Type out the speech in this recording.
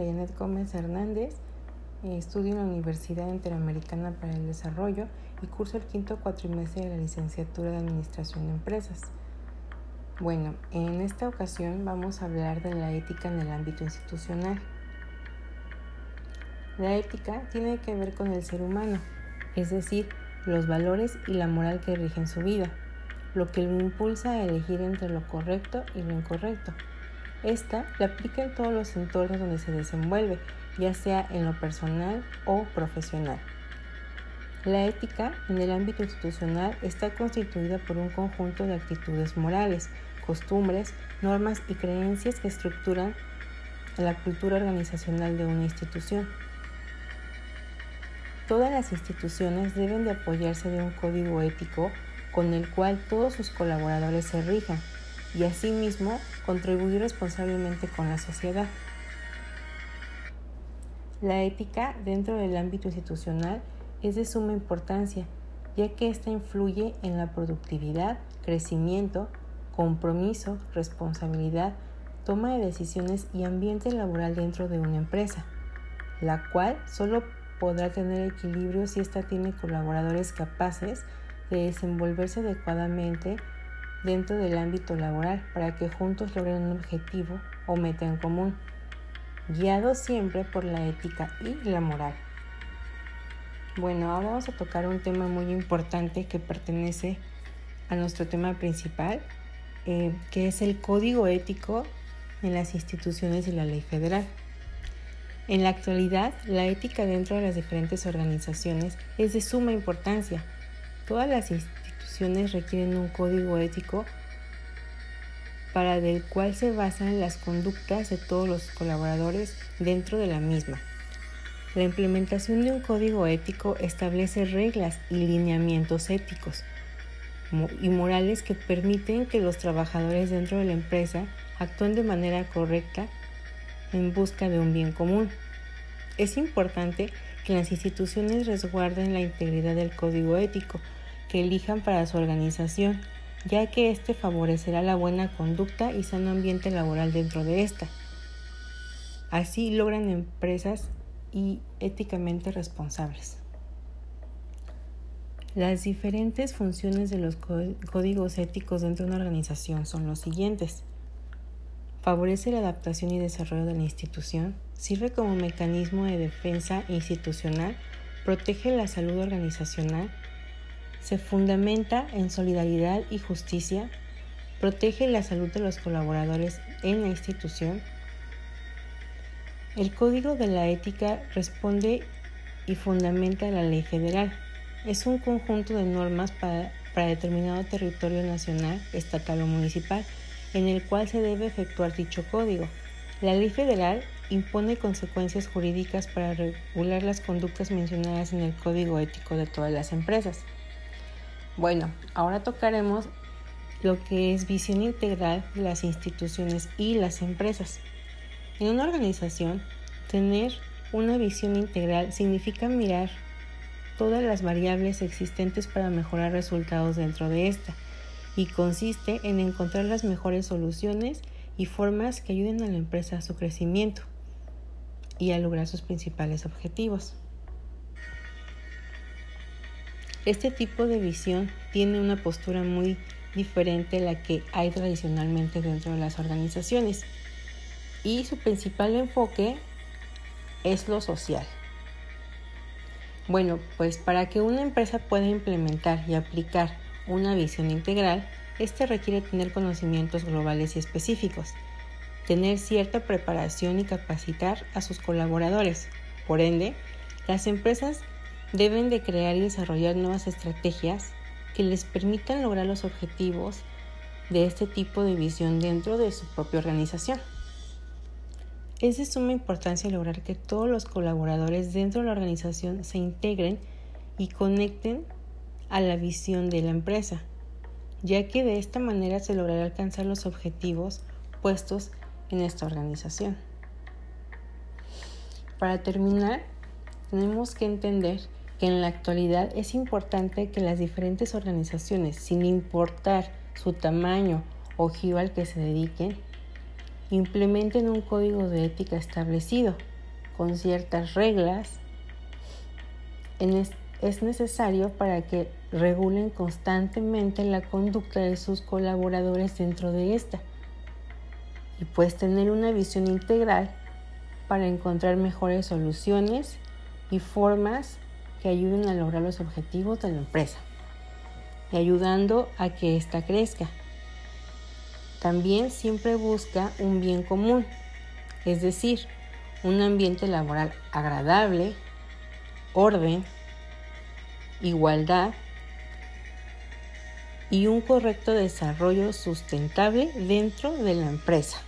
Janet Gómez Hernández, eh, estudio en la Universidad Interamericana para el Desarrollo y curso el quinto cuatrimestre de la licenciatura de Administración de Empresas. Bueno, en esta ocasión vamos a hablar de la ética en el ámbito institucional. La ética tiene que ver con el ser humano, es decir, los valores y la moral que rigen su vida, lo que lo impulsa a elegir entre lo correcto y lo incorrecto esta la aplica en todos los entornos donde se desenvuelve, ya sea en lo personal o profesional. La ética en el ámbito institucional está constituida por un conjunto de actitudes morales, costumbres, normas y creencias que estructuran la cultura organizacional de una institución. Todas las instituciones deben de apoyarse de un código ético con el cual todos sus colaboradores se rijan y asimismo contribuir responsablemente con la sociedad. La ética dentro del ámbito institucional es de suma importancia, ya que ésta influye en la productividad, crecimiento, compromiso, responsabilidad, toma de decisiones y ambiente laboral dentro de una empresa, la cual solo podrá tener equilibrio si ésta tiene colaboradores capaces de desenvolverse adecuadamente dentro del ámbito laboral para que juntos logren un objetivo o meta en común, guiados siempre por la ética y la moral. Bueno, ahora vamos a tocar un tema muy importante que pertenece a nuestro tema principal, eh, que es el código ético en las instituciones y la ley federal. En la actualidad, la ética dentro de las diferentes organizaciones es de suma importancia. Todas las requieren un código ético para del cual se basan las conductas de todos los colaboradores dentro de la misma. La implementación de un código ético establece reglas y lineamientos éticos y morales que permiten que los trabajadores dentro de la empresa actúen de manera correcta en busca de un bien común. Es importante que las instituciones resguarden la integridad del código ético, que elijan para su organización, ya que éste favorecerá la buena conducta y sano ambiente laboral dentro de esta. Así logran empresas y éticamente responsables. Las diferentes funciones de los códigos éticos dentro de una organización son los siguientes. Favorece la adaptación y desarrollo de la institución, sirve como mecanismo de defensa institucional, protege la salud organizacional, se fundamenta en solidaridad y justicia, protege la salud de los colaboradores en la institución. El Código de la Ética responde y fundamenta la ley federal. Es un conjunto de normas para, para determinado territorio nacional, estatal o municipal, en el cual se debe efectuar dicho código. La ley federal impone consecuencias jurídicas para regular las conductas mencionadas en el Código Ético de todas las empresas. Bueno, ahora tocaremos lo que es visión integral de las instituciones y las empresas. En una organización, tener una visión integral significa mirar todas las variables existentes para mejorar resultados dentro de esta y consiste en encontrar las mejores soluciones y formas que ayuden a la empresa a su crecimiento y a lograr sus principales objetivos. Este tipo de visión tiene una postura muy diferente a la que hay tradicionalmente dentro de las organizaciones y su principal enfoque es lo social. Bueno, pues para que una empresa pueda implementar y aplicar una visión integral, este requiere tener conocimientos globales y específicos, tener cierta preparación y capacitar a sus colaboradores. Por ende, las empresas deben de crear y desarrollar nuevas estrategias que les permitan lograr los objetivos de este tipo de visión dentro de su propia organización. Es de suma importancia lograr que todos los colaboradores dentro de la organización se integren y conecten a la visión de la empresa, ya que de esta manera se logrará alcanzar los objetivos puestos en esta organización. Para terminar, tenemos que entender en la actualidad es importante que las diferentes organizaciones, sin importar su tamaño o giro al que se dediquen, implementen un código de ética establecido con ciertas reglas. Es necesario para que regulen constantemente la conducta de sus colaboradores dentro de esta y pues tener una visión integral para encontrar mejores soluciones y formas que ayuden a lograr los objetivos de la empresa y ayudando a que ésta crezca. También siempre busca un bien común, es decir, un ambiente laboral agradable, orden, igualdad y un correcto desarrollo sustentable dentro de la empresa.